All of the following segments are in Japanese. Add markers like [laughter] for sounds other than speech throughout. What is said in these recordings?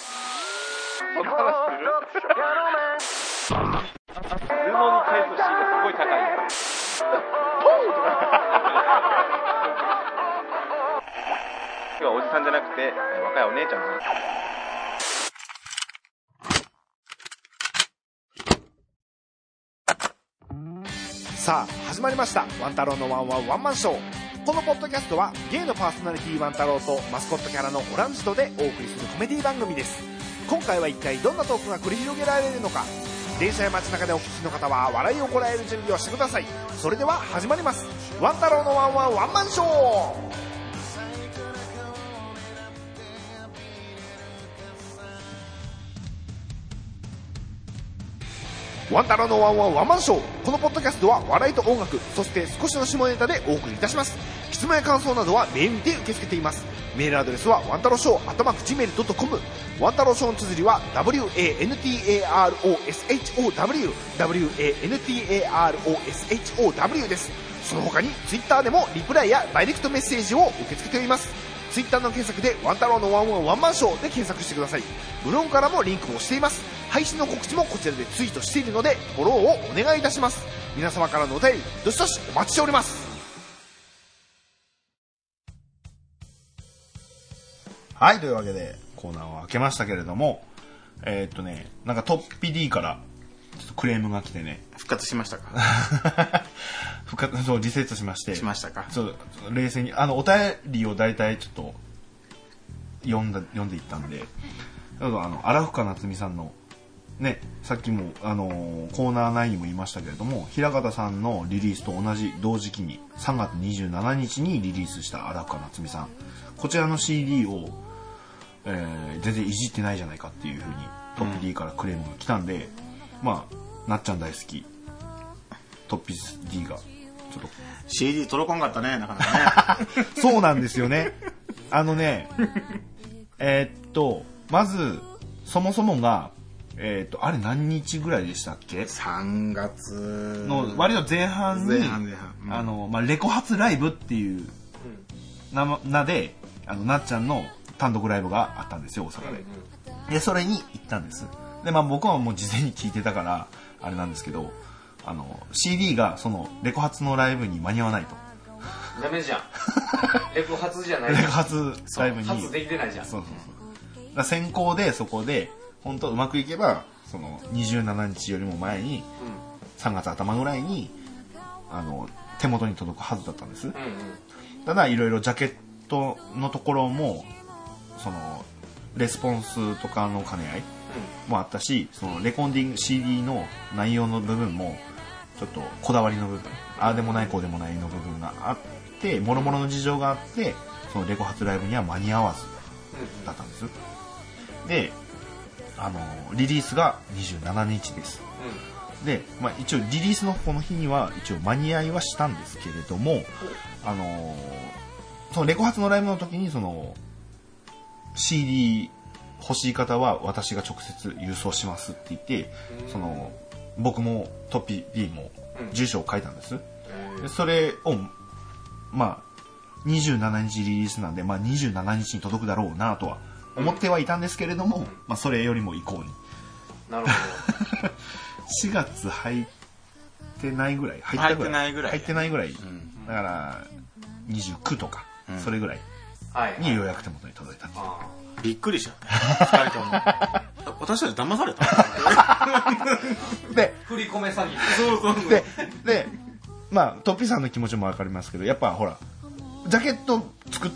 その話する布に返すシーンがすごい高い今日はおじさんじゃなくて若いお姉ちゃんさあ始まりました。ワン太郎のワンワンワンマンショー。このポッドキャストはゲイのパーソナリティワン太郎とマスコットキャラのオランジとでお送りするコメディ番組です。今回は一体どんなトークが繰り広げられるのか？電車や街中でお聞きの方は笑いをこらえる準備をしてください。それでは始まります。ワン太郎のワンワンワンマンショー。ワンタロのワンワンワンマンショー。このポッドキャストは笑いと音楽そして少しの下ネタでお送りいたします。質問や感想などはメールで受け付けています。メールアドレスはワンタロショー頭くじメール .com ワンタロショーの綴りは WANTAROSHOW WANTAROSHOW です。その他にツイッターでもリプライやダイレクトメッセージを受け付けております。ツイッターの検索でワンタロウのワンワンワンマンショーで検索してください。ブログからもリンクをしています。配信の告知もこちらでツイートしているのでフォローをお願いいたします。皆様からのお便りどしどしお待ちしております。はいというわけでコーナーを開けましたけれどもえーっとねなんかトッピ D からちょっとクレームが来てね。復活しましたか？[laughs] 復活そうリセットしまして。しましたか？そう冷静にあのお便りを大体ちょっと読んだ読んでいったんで。あのあの荒深夏美さんのねさっきもあのーコーナー内にも言いましたけれども平方さんのリリースと同じ同時期に3月27日にリリースした荒深夏美さん。こちらの CD を、えー全然いじってないじゃないかっていうふうにトッピ D からクレームが来たんで、まあなっちゃん大好き。トッピ D がちょっと。CD 届かんかったねなかなかね。[laughs] そうなんですよね。あのね、えーっと、まず、そもそもが、えーっと、あれ何日ぐらいでしたっけ？3月。の、割と前半に、前半前半。うん。あの、まあ、レコ発ライブっていう名名で、あの、なっちゃんの単独ライブがあったんですよ、大阪で。で、それに行ったんです。で、まあ僕はもう事前に聞いてたから、あれなんですけど、あの、CD がその、レコ発のライブに間に合わないと。ダメじゃん [laughs] レコ発じゃないレコ発ライブに。発できてないじゃんそうそうそう。だ先行でそこで、本当うまくいけば、その27日よりも前に、3月頭ぐらいに、あの、手元に届くはずだったんです。うんうんただ、いろいろジャケットのところも、その、レスポンスとかの兼ね合いもあったし、そのレコンディング CD の内容の部分も、ちょっとこだわりの部分、ああでもないこうでもないの部分があって、もろもろの事情があって、そのレコ発ライブには間に合わずだったんです。で、あの、リリースが27日です。で、まあ、一応リリースのこの日には一応間に合いはしたんですけれども、あのーそのレコ発のライブの時にその CD 欲しい方は私が直接郵送しますって言って、その僕もトッピ D も住所を書いたんです。でそれをまあ27日リリースなんで、まあ、27日に届くだろうなとは思ってはいたんですけれども、まあ、それよりも以降に。なるほ4 [laughs] 月入ってないぐらい入入ってないぐらい。入ってないぐらい、ん。だから29とか、うん。それぐらいにようやく手元に届いた、あびっくりしちゃった。2人とも。[laughs] 私たち騙された？[laughs] でー振り込め詐欺。そうそうそう。ででまあトッピーさんの気持ちも分かりますけどやっぱほらジャケット作っ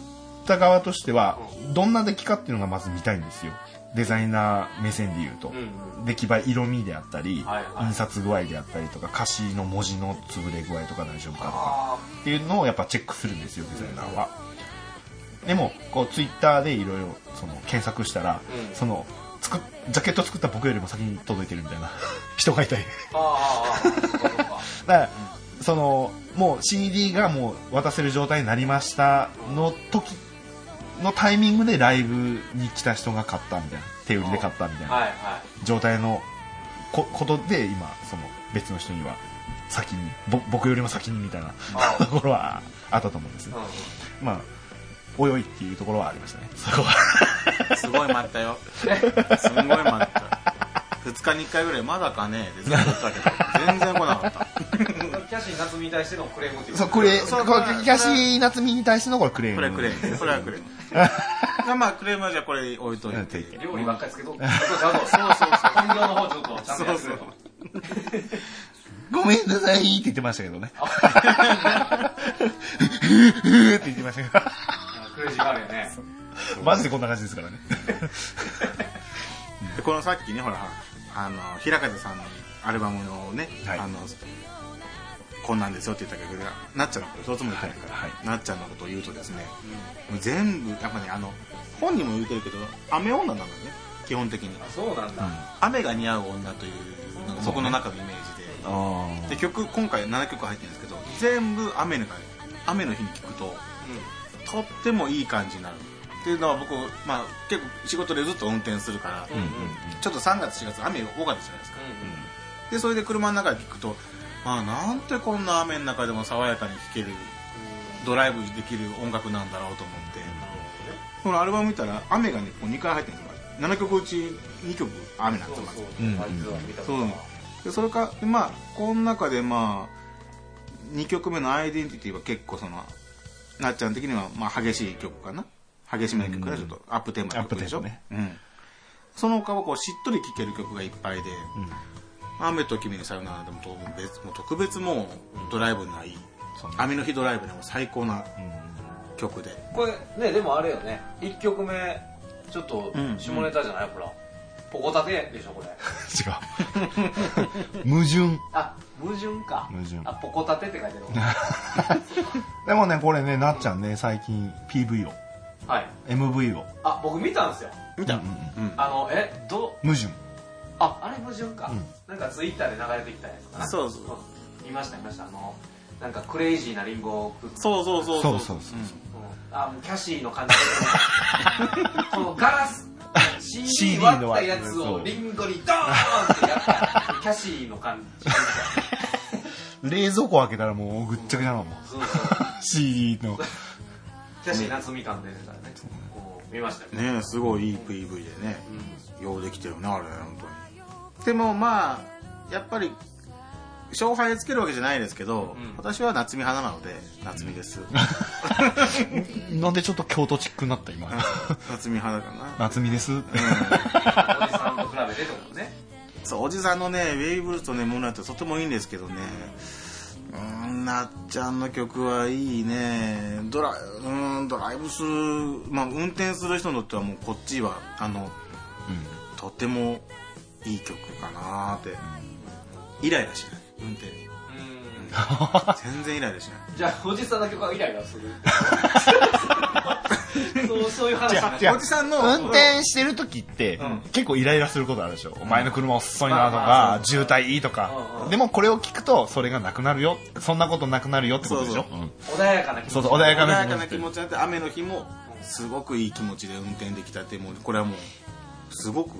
た側としてはどんな出来かっていうのがまず見たいんですよ。デザイナー目線で言うと、うん出来栄え色味であったり、はいはい。印刷具合であったりとか歌詞の文字の潰れ具合とか大丈夫かとかあっていうのをやっぱチェックするんですよデザイナーは。でもこうツイッターでいろいろその検索したら、うん。そのジャケット作った僕よりも先に届いてるみたいな。[laughs] 人がいたり。[laughs] だからそのもう CD がもう渡せる状態になりましたの時のタイミングでライブに来た人が買ったみたいな。手売りで買ったみたいな。状態のこことで今その別の人には先にぼ僕よりも先にみたいな。[laughs] ところはあったと思うんですうん。まあおいおいっていうところはありましたね。そこは。すごい待ったよ。すごい待った。2日に1回ぐらいまだかねってずっと言ったけど全然来なかった。キャシー夏美に対してのクレームっていう。そうクレそうこれ東夏美に対してのこれクレーム。これクレーム。これはクレーム。まあまあクレームはじゃあこれ置いといて。料理ばっかりつけとちゃん。とちゃんとそう。そうそう。本業の方ちょっとちゃんとやってくれとごめんなさいって言ってましたけどね。[laughs] って言ってましたけどクレイジーガールやね。[laughs] マジでこんな感じですからね。で [laughs] このさっきねほらあの平風さんのアルバムのね、はい。あのこんなんですよって言ったけどなっちゃんのこと一つも言ってないから、はいはなっちゃんのことを言うとですね、もう全部やっぱねあの本人も言うてるけど雨女なのね。基本的に。あそうなんだ。雨が似合う女というのが僕の中のイメージで、あで曲今回7曲入ってるんですけど全部雨の雨の日に聴くととってもいい感じになる。っていうのは僕、まあ、結構仕事でずっと運転するから、うんうんうん。ちょっと3月4月雨多かったじゃないですか。でそれで車の中で聴くとあなんてこんな雨の中でも爽やかに聴けるドライブできる音楽なんだろうと思って。このアルバム見たら雨がねこう2回入ってるんですよ。7曲うち2曲雨なんです。よまずうん。あいつは見たそう。でそれかでまあこの中でまあ2曲目の「アイデンティティ」は結構そのなっちゃん的にはまあ激しい曲かな。激しめの曲かなちょっとアップテンポの曲でしょ、アップテうん、その他はこうしっとり聴ける曲がいっぱいでうん「雨と君にさよなら」でも特別もう特別もうドライブにはいい雨の日ドライブでも最高な曲で。これねでもあれよね。1曲目ちょっとうん。下ネタじゃない？ほらポコタテでしょこれ。[laughs] 違う。矛盾。あ矛盾か。矛盾。あポコタテって書いてる [laughs] でもねこれねなっちゃんね最近 PV を。はい。MV を。あ僕見たんですよ。見た、うんあのえど矛盾。ああれ矛盾か、うん。なんかツイッターで流れてきたやつかな。そうそう見ました見ました。あのなんかクレイジーなリンゴを食ってそうそうそうそう。そうそううん。あもうキャシーの感じで。[laughs] このガラス CD 割のったやつをリンゴにドーンってやったキャシーの感じ。冷蔵庫開けたらもうぐっちゃぐちゃなのもん。そうそう CD の。キャシー夏みかん出てたらねこう見ましたよね。すごいいい PV でねうん。ようできてるねあれ本当に。でもまあやっぱり勝敗つけるわけじゃないですけど、うん。私は夏美派なので夏美です、[laughs] なんでちょっと京都チックになった今？夏美派だかな、夏美です。っておじさんと比べてとね。そうおじさんのねウェイブルースとねモーナイトとてもいいんですけどね。うーんなっちゃんの曲はいいね。ドラうーんドライブするまあ運転する人にとってはもうこっちはあのとてもいい曲かなーって。イライラしない運転。に全然イライラしないじゃあおじさんの曲はイライラするそうそういう話。ゃおじさんの運転してる時って、うん。結構イライラすることあるでしょ、お前の車遅いなとか、まあまあ渋滞いいとか、うんうん。でもこれを聞くとそれがなくなるよそんなことなくなるよってことでしょ。そうう。ん。穏やかな気持ち。そうそう穏やかな穏やかな気持ちになって雨の日もすごくいい気持ちで運転できたってもうこれはもうすごく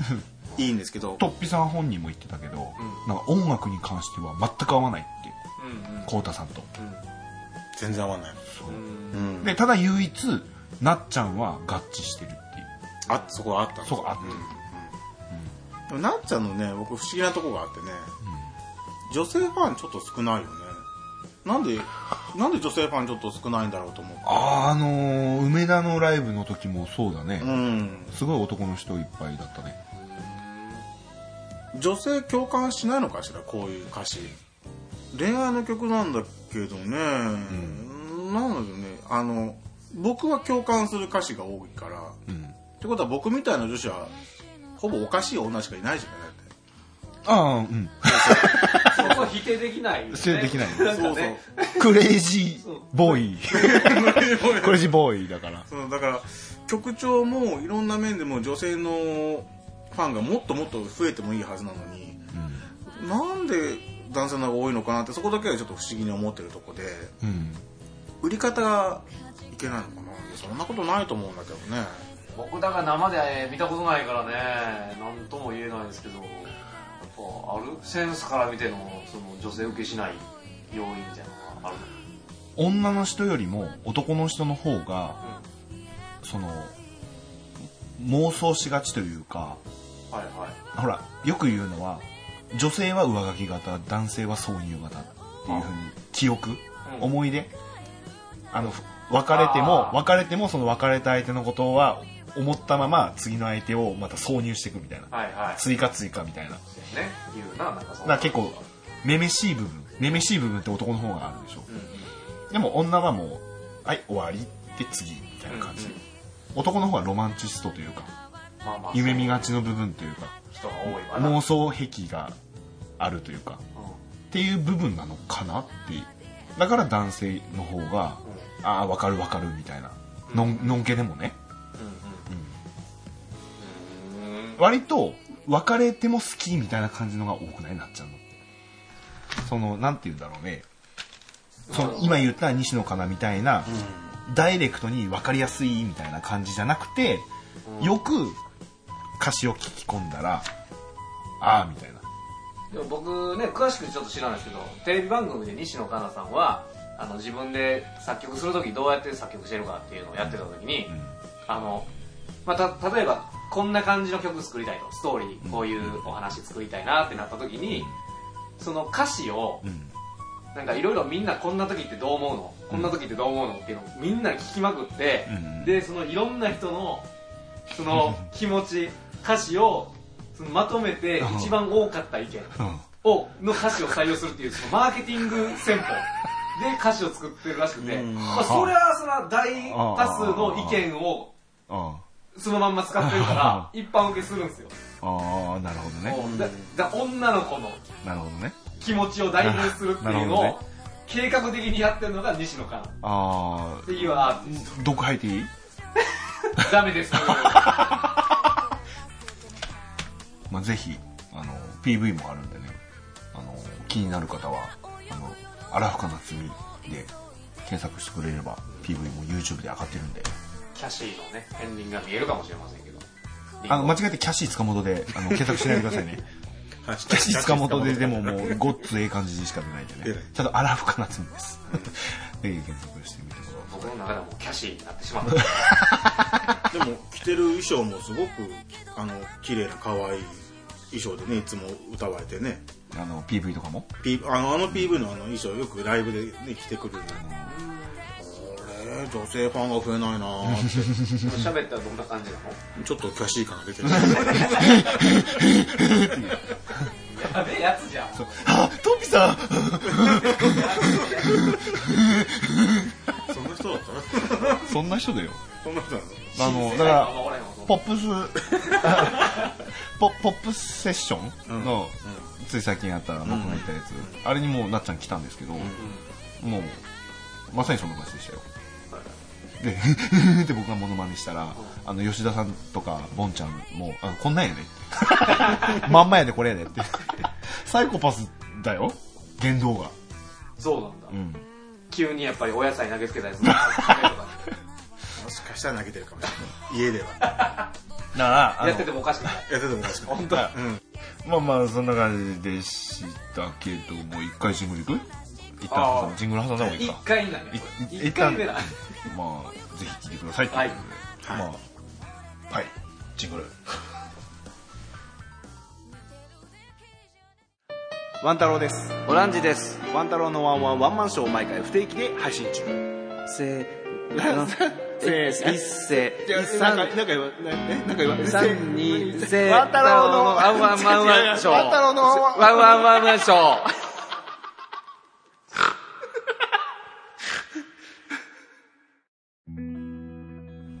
[laughs] いいんですけどトッピさん本人も言ってたけど、なんか音楽に関しては全く合わないってうんうん。浩太さんと、全然合わない、う。んうん、でただ唯一なっちゃんは合致してるっていう。あそこあったそこあった。うん。うん。でもなっちゃんのね僕不思議なとこがあってね、女性ファンちょっと少ないよね。なんでなんで女性ファンちょっと少ないんだろうと思って。あーあのー梅田のライブの時もそうだね、うん。すごい男の人いっぱいだったね女性共感しないのかしら？こういう歌詞。恋愛の曲なんだけどね、なんだろうね。あの僕は共感する歌詞が多いから、うん。ってことは僕みたいな女子はほぼおかしい女しかいないじゃない？ああうん。そこ否定できないよね。否定できないなんかね。クレイジーボーイ。[laughs] クレイジーボーイだから。そうだから曲調もいろんな面でも女性のファンがもっともっと増えてもいいはずなのに、なんで男性の方が多いのかなってそこだけはちょっと不思議に思ってるとこでうん。売り方がいけないのかないやそんなことないと思うんだけどね。僕だから生で見たことないからね何とも言えないですけどやっぱあるセンスから見てのその女性受けしない要因みたいなのがある？女の人よりも男の人の方がその妄想しがちというかはいはい。ほらよく言うのは女性は上書き型男性は挿入型っていうふうに記憶、うん。思い出あの別れても別れてもその別れた相手のことは思ったまま次の相手をまた挿入していくみたいな。はいはい。追加追加みたいな。ね。言うななんかそうら結構めめしい部分めめしい部分って男の方があるでしょ。うんうん。でも女はもうはい終わりで次みたいな感じ、うんうん。男の方はロマンチストというかまあまあ。夢見がちの部分というか人が多いわな。妄想癖があるというかうん。っていう部分なのかなってだから男性の方がああ分かる分かるみたいな。のんのんけでもね。うんうんうん。割と別れても好きみたいな感じのが多くないなっちゃうの。そのなんて言うんだろうね。その今言った西野カナみたいな、ダイレクトに分かりやすいみたいな感じじゃなくて、よく歌詞を聞き込んだらああみたいな。でも僕ね詳しくちょっと知らないですけどテレビ番組で西野カナさんはあの自分で作曲する時どうやって作曲してるかっていうのをやってた時に、あのまあ、た例えばこんな感じの曲作りたいとストーリーこういうお話作りたいなってなった時にその歌詞をうん。なんかいろいろみんなこんな時ってどう思うの？こんな時ってどう思うの？っていうのをみんな聞きまくって、うん。でそのいろんな人のその気持ち [laughs] 歌詞をそのまとめてうん。一番多かった意見うん。をの歌詞を採用するっていうそのマーケティング戦法で歌詞を作ってるらしくて、うん。まあ、それはその大多数の意見をあそのまんま使ってるから一般受けするんですよ、ああなるほどね。だだ女の子のなるほどね。気持ちを代弁するっていうのを計画的にやってるのが西野カナ。っあ。ていうアーティスあ毒吐いていい？ト [laughs] ダメです [laughs] まあ、ぜひあの PV もあるんでねあの気になる方はあの荒深夏美で検索してくれれば PV も YouTube で上がってるんで。キャシーのね片鱗が見えるかもしれませんけど。あの間違えてキャシー塚本であの検索しないでくださいね。[laughs] キャシー塚本ででももうごっつええ感じにしか出ないんでね。ちゃんと荒深夏美です。[laughs] で検索してみてください。僕の中ではもうキャシーになってしまった。[laughs] でも着てる衣装もすごくあの綺麗な可愛い衣装でねいつも歌われてね。あの PV とかも？P あのあの PV のあの衣装よくライブでね着てくるこれ女性ファンが増えないなーって喋ったらどんな感じなの？ちょっとキャシー感が出てる。やべえやつじゃん。あトピさん！そんな人だった？そんな人だよ。そんな人なのあのだからポップス。[laughs] ポポップスセッションの、つい最近やった僕が言ったやつ、あれにもうなっちゃん来たんですけど、もうまさにそんな感じでしたよ。で [laughs] って僕がモノマネしたら、あの吉田さんとかボンちゃんもあのこんなんやで。っ [laughs] てまんまやでこれやでって。サイコパスだよ。言動がそうなんだ、うん。急にやっぱりお野菜投げつけたりするとかかしたら投げてるかもしれない。家では。だからあのやっててもおかしくない。やっててもおかしくない。本当？だうん。まあまあそんな感じでしたけどもう一回ジングルいくジングル挟んだ方がいい一か回なんやい一回目だ。まあぜひ聞いてくださいということで、はい。まあはい。ジングル。ワン太郎です。オランジです。ワン太郎のワンワンワンマンショーを毎回不定期で配信中。せ [laughs] せ一世なんかなんか言わえなんか言わ三二せワン太郎のワンワンワンワンショーワン太郎のワンワンワンワンワンワンショー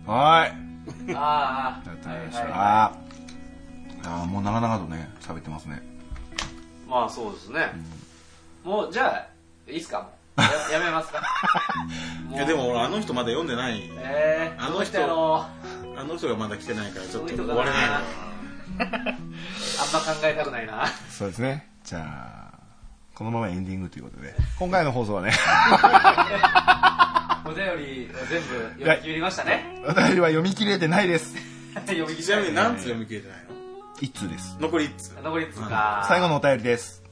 はいああやってまいりましはいはいたあもう長々とね喋ってますねまあそうですね、もうじゃあいいっすかもう [laughs] ややめますか？[laughs] いやでも俺あの人まだ読んでない。えー、あの人あの人がまだ来てないからちょっと終われないな [laughs] あんま考えたくないな。そうですね。じゃあこのままエンディングということで。今回の放送はね。お便り全部読み切りましたね。お便りは読み切れてないです。読み切ちなみにり何つ読み切れてないの？一通です。残り1つ。残りっつうか最後のお便りです。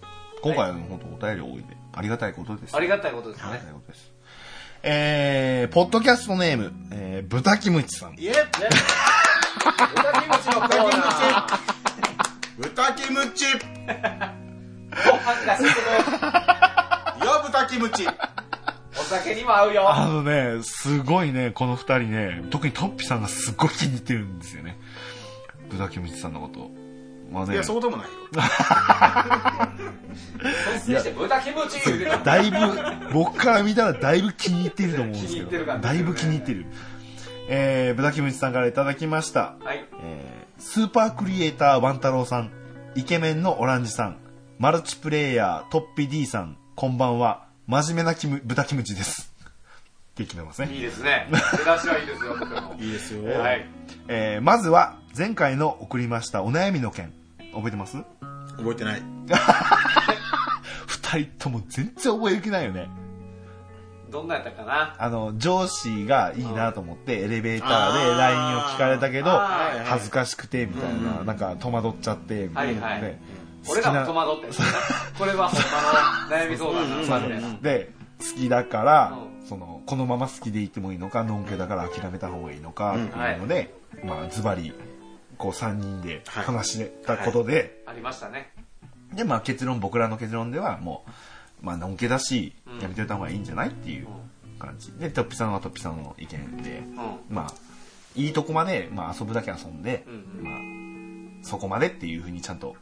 今回は本当お便り多いんでありがたいことですありがたいことですねありがたいことですえー、ポッドキャストネーム、えー、豚キムチさんイエッ豚キムチのコーナー。豚キムチご飯が進む。よ豚キムチお酒にも合うよ。あのね、すごいね、この二人ね、特にトッピさんがすっごい気に入ってるんですよね。豚キムチさんのこと。まあねいや、そうでもないよ。[laughs] 率先して豚キムチ言うてただいぶ、僕から見たらだいぶ気に入ってると思うんですけど、気に入ってる感じだいぶ気に入ってる。えー、豚キムチさんからいただきました。はい。えー、スーパークリエイターワン太郎さん、イケメンのオランジさん、マルチプレイヤートッピ D さん、こんばんは、真面目なキム豚キムチです。って決めますいね。いですね。出だしはいいですよ、とても。いいですよ。はい。えー、まずは、前回の送りましたお悩みの件、覚えてます？覚えてない。[laughs] 二人とも全然覚える気ないよね。どんなやったかな？あの、上司がいいなと思って、エレベーターで LINE を聞かれたけど、恥ずかしくて、みたいな、なんか戸惑っちゃって、みたいなはい。はいで俺らも戸惑ってるこれはほんまの悩み相談な。んだみたいな。で、好きだからう、その、このまま好きでいてもいいのか、のんけだから諦めた方がいいのか、っていう。ので、まあ、ズバリ、こう3人で話したことで、ありましたね。で、まあ結論、僕らの結論ではもう、まあ、のんけだしうん、やめておいた方がいいんじゃないっていう感じ。で、トッピさんはトッピさんの意見で、うん。まあ、いいとこまで、まあ遊ぶだけ遊んで、うんまあ、そこまでっていうふうにちゃんと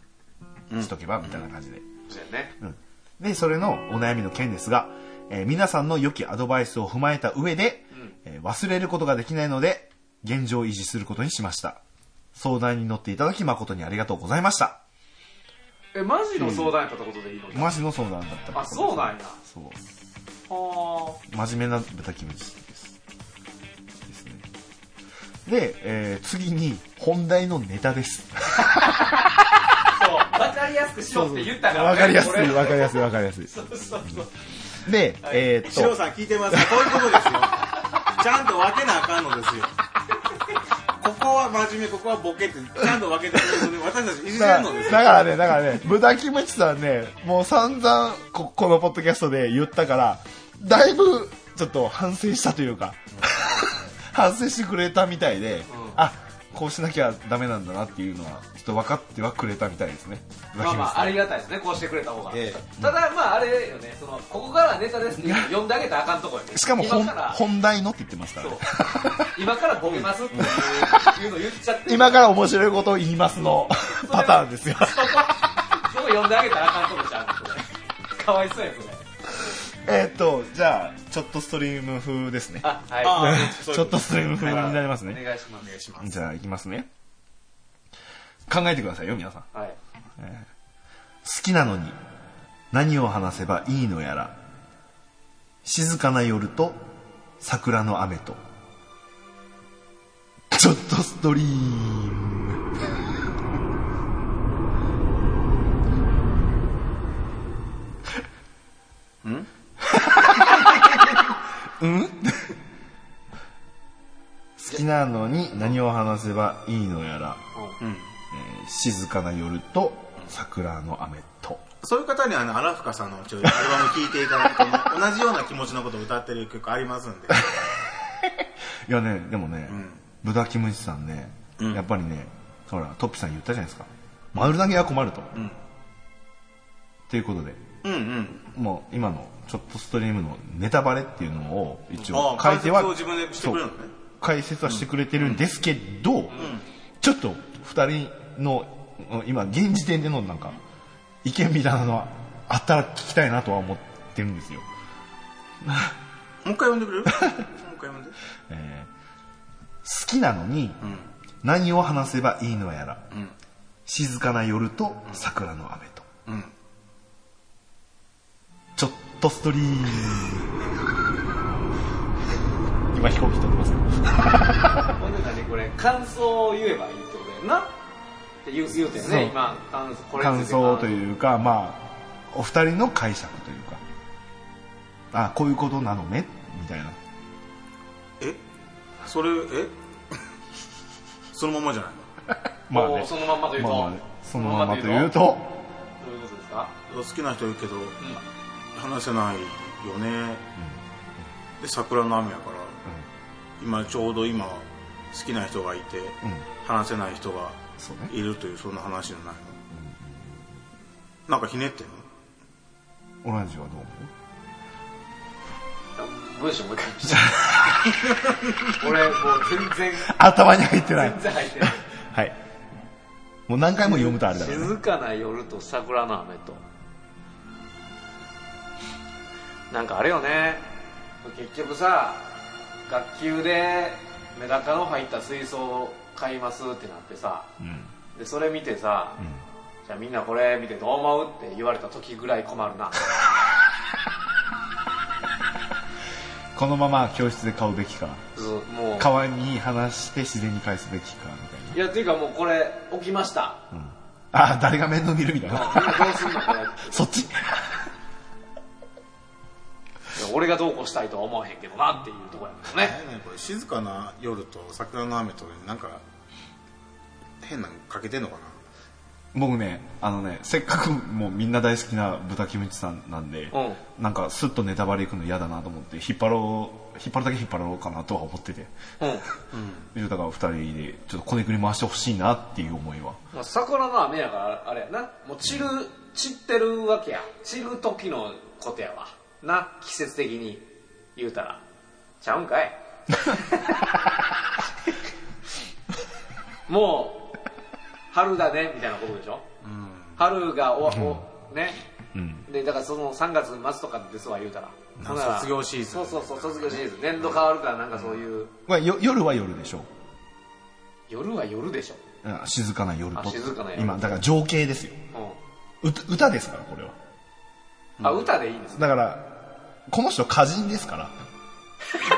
しとけば、みたいな感じで。そうん。で、それのお悩みの件ですが、えー皆さんの良きアドバイスを踏まえた上で、うん。えー忘れることができないので、現状を維持することにしました。相談に乗っていただき誠にありがとうございました。え、マジの相談やったってことでいいの？マジの相談だった。あ、そうなんや。そう。は真面目な豚キムチです。ですね。で、えー次に本題のネタです。あ。そう、わかりやすくしろって言ったから、ね。わかりやすい、わかりやすい、わかりやすい。[laughs] そうそうそう。で、えーっと、シロさん聞いてますかこういうことですよ。ちゃんと分けなあかんのですよ。ここは真面目、ここはボケって、ちゃんと分けてくれるので、私たちいじれだるのですよ。だからね、だからね、豚キムチさんね、もう散々こ、このポッドキャストで言ったから、だいぶ、ちょっと反省したというか、[laughs] 反省してくれたみたいで、あ、こうしなきゃダメなんだなっていうのは、ちょっと分かってはくれたみたいですね。まあまあ、ありがたいですね、こうしてくれた方が。えただ、まあ、あれよね、その、ここからはネタですって読んであげたらあかんとこよね。しかも本題のって言ってますからそうね。。今からボケますっていうの言っちゃって。今から面白いことを言いますのパターンですよ。そこ、そこ読んであげたらあかんとこじゃん。かわいそうや、それ。えーっと、じゃあ、ちょっとストリーム風ですね。あ、はい。あ [laughs] ちょっとストリーム風になりますおね。願いします。お願いします。じゃあ、いきますね。考えてくださいよ、皆さん。好はい。きなのに、何を話せばいいのやら。静かな夜と、桜の雨と。ちょっとストリーム。うん？好きなのに何を話せばいいのやら、うん。えー静かな夜と桜の雨と。そういう方には、あの、荒深さんのちょアルバム聴いていただくと、[laughs] 同じような気持ちのことを歌ってる曲ありますんで。[laughs] いやね、でもね、ん豚キムチさんね、うんやっぱりね、ほら、トッピさん言ったじゃないですか。丸投げは困ると。うん。ということで、うんうん。もう今のちょっとストリームのネタバレっていうのを一あ応あ、書いては解説はしてくれてるんですけど、ちょっと二人のうん今現時点でのなんか意見みたいなのはあったら聞きたいなとは思ってるんですよ。[laughs] もう一回読んでくれる？[laughs] もう一回読んで。えー好きなのにうん。何を話せばいいのやらうん。静かな夜と桜の雨とうん。ちょっとストリーム。[laughs] 今飛行機飛んでますほんで何これ、感想を言えばいいってことやんな。って言う言うてんそう。ね、今。感想これ感て想というかまあお二人の解釈というか。あこういうことなのね？みたいな。え？それ、え？そのままじゃない [laughs] まあね。そのまんまというと。まあまあね。そのままとそのままいうと。どういうことですか？の好きな人いるけど、うん。話せないよね。で、桜の雨やから、今ちょうど今、好きな人がいてうん。話せない人がいるというそんな話じゃないの、なんかひねってんの？オランジはどう思う？文章もう一回見して。[laughs] 俺もう全然。頭に入ってない。全然入ってない。はい。もう何回も読むとあれだから、ね、静かな夜と桜の雨となんかあれよね。結局さ学級でメダカの入った水槽を買いますってなってさうん。でそれ見てさ、じゃあみんなこれ見てどう思うって言われた時ぐらい困るな。[laughs] このまま教室で買うべきか。もう。川に話して自然に返すべきかみたいな。いやっていうかもうこれ起きました、あ誰が面倒見るみたいな。そっち俺がどうこうしたいとは思わへんけどなっていうところやけどね。ねこれ静かな夜と桜の雨となんか変なのかけてんのかな？僕ねあのねせっかくもうみんな大好きな豚キムチさんなんで、うん。なんかスッとネタバレいくの嫌だなと思って引っ張ろう引っ張るだけ引っ張ろうかなとは思ってて。うん。[laughs] だから二人でちょっとこねくり回してほしいなっていう思いは。まあ、桜の雨やからあれやな。もう散る散ってるわけや。散る時のことやわな季節的に言うたら。ちゃうんかい？[laughs] もう春だねみたいなことでしょ、春がお、おね？うん。でだからその3月末とかですわ言うたら。ら卒業シーズン。そうそうそう卒業シーズン。年度変わるからなんかそういう、まあよ夜は夜でしょ夜は夜でしょ、う。ん静かな夜と。あ静かな夜。今だから情景ですよ。う歌歌ですからこれは。ん、あ歌でいいですね。だからこの人歌人ですから。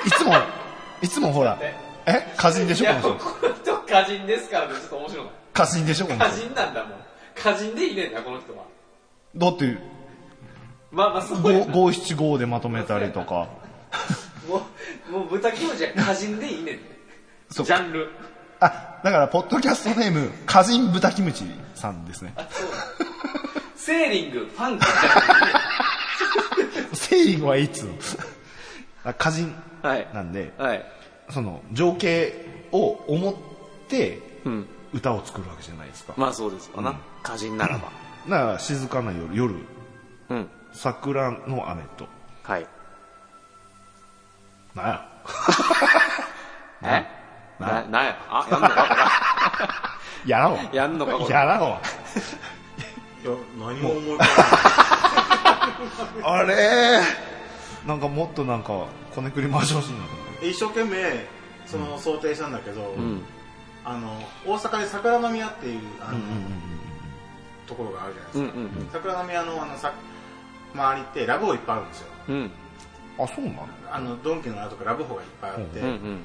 いつもいつもほらえ？え？歌人でしょ？この人。この人歌人ですからね。ちょっと面白い。歌人でしょ？この歌人人なんだもん。歌人でいいねんなこの人は。だってまあまあそう五七五でまとめたりとか。[laughs] もうもう豚キムチは歌人でいいねんねそう。ジャンル。あだからポッドキャストネーム歌人豚キムチさんですね。セーリングファンクセーリングはいつ？あ歌人なんではい。その情景を思ってうん。歌を作るわけじゃないですか。まあそうですわな、歌人ならば。だから静かな夜夜。うん。桜の雨と。はい。なんや？[laughs] え？ななん？や？あやんのか [laughs] やらんわ。これやんのかやらんわいや何も思い浮か [laughs] あれ？なんかもっとなんかこねくり回してほしいな一生懸命その想定したんだけど、うん。あの大阪で桜の宮っていうあの、ところがあるじゃないですか、うんうん桜の宮のあのさ周りってラブホいっぱいあるんですよ。うん。あそうなのあのドンキのあるとかラブホがいっぱいあって、うんうん。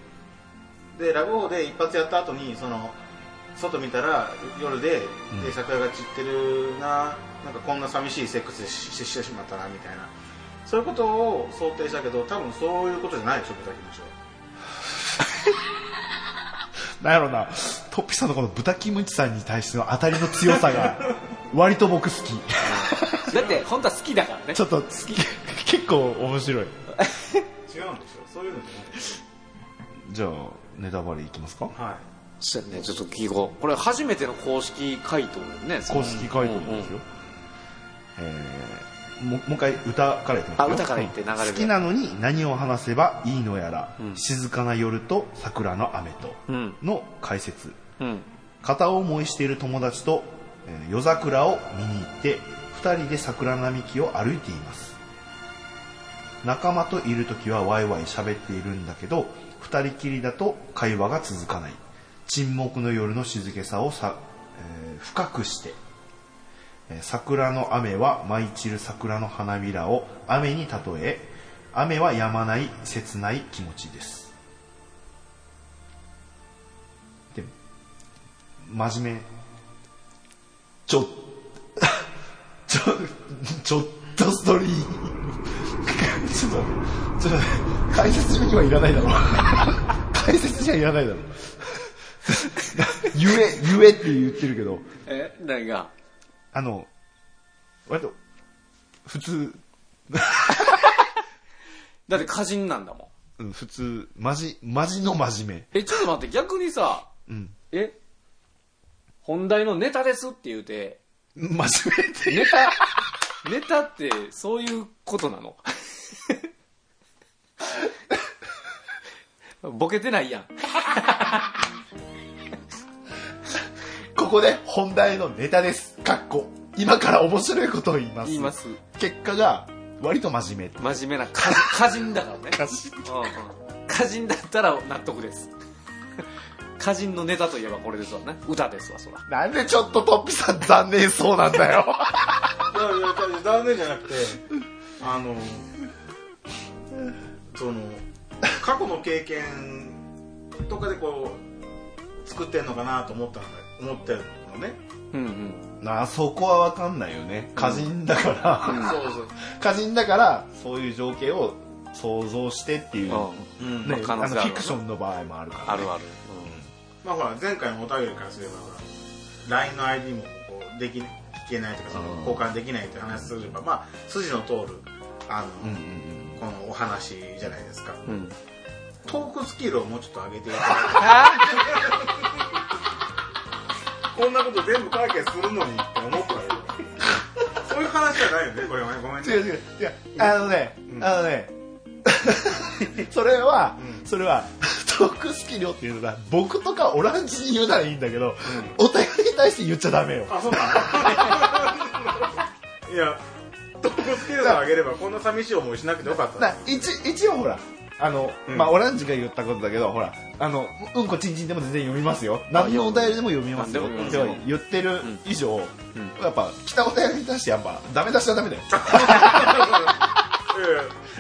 でラブホで一発やった後にその外見たら夜で,、うん。で桜が散ってるななんかこんな寂しいセックスしししてしまったなみたいな。そういうことを想定したけど多分そういうことじゃないでしょ豚キムチは。[laughs] なんやろな。トッピさんのこの豚キムチさんに対しての当たりの強さが [laughs] 割と僕好き。だって本当は好きだからね。ちょっと好き。結構面白い。違うんでしょそういうのじじゃあネタバレいきますか？ゃないはいそうやね。ちょっと聞こう。これ初めての公式回答だよね。公式回答ですよ、えーももう一回歌から言ってますよ。あ歌から言って流れで好きなのに何を話せばいいのやら、うん。静かな夜と桜の雨とうん。の解説。うん。片思いしている友達と、えー夜桜を見に行って2人で桜並木を歩いています。仲間といる時はワイワイ喋っているんだけど2人きりだと会話が続かない沈黙の夜の静けさをさ、えー深くしてえー桜の雨は舞い散る桜の花びらを雨に例え雨は止まない切ない気持ちです。で真面目。ちょ [laughs] ちょちょっとストーリー。[laughs] ちょっとちょっと解説にはいらないだろう。[laughs] 解説にはいらないだろう。[laughs] 言え言えって言ってるけど。え何が？あの、割と、普通、[laughs] だって歌人なんだもうん普通。マジマジの真面えちょっと待って逆にさ目うん。え本題のネタですって言うて。真面目って。ネタネタってそういうことなの？[laughs] ボケてないやんここで本題のネタです。かっこ今から面白いことを言います。言います。結果が割と真面目。真面目な歌歌人だからね。歌詞うんうん。歌人だったら納得です。[laughs] 歌人のネタといえばこれですわね。歌ですわそら。なんでちょっとトッピさん残念そうなんだよ。いやいや残念じゃなくてあのその過去の経験とかでこう作ってんのかなと思ったの思ってるのね、うんうん。なあそこは分かんないよね。歌人だから、そうそう。歌人だからそういう情景を想像してっていう、うん。ねまあ可能性あるわなあのフィクションの場合もあるから、あるある、まあほら前回のお便りからすれば LINE の ID もこうでき聞けないとかそのうん。交換できないって話すればまあ筋の通るあの、うんうんうん。このお話じゃないですか。うん。うんトークスキルをもうちょっと上げていただいてこんなこと全部解決するのにって思ったよ。そういう話じゃないよねこれはね。ごめんね。違う違う。違うあのね、うん。あのね。[laughs] それは、うん。それはトークスキルをっていうのは僕とかオランジに言うならいいんだけど、お便りに対して言っちゃダメよ。あそうなの？[laughs] いやトークスキルを上げればこんな寂しい思いしなくてよかった。な一一応ほらあの、うん。まあオランジが言ったことだけどほらあのうんこちんちんでも全然読みますよ。何のお便りでも読みますよ。何って言ってるん。以上、ん。やっぱ来たお便りに対してやっぱダメ出しはダメだよ。[laughs]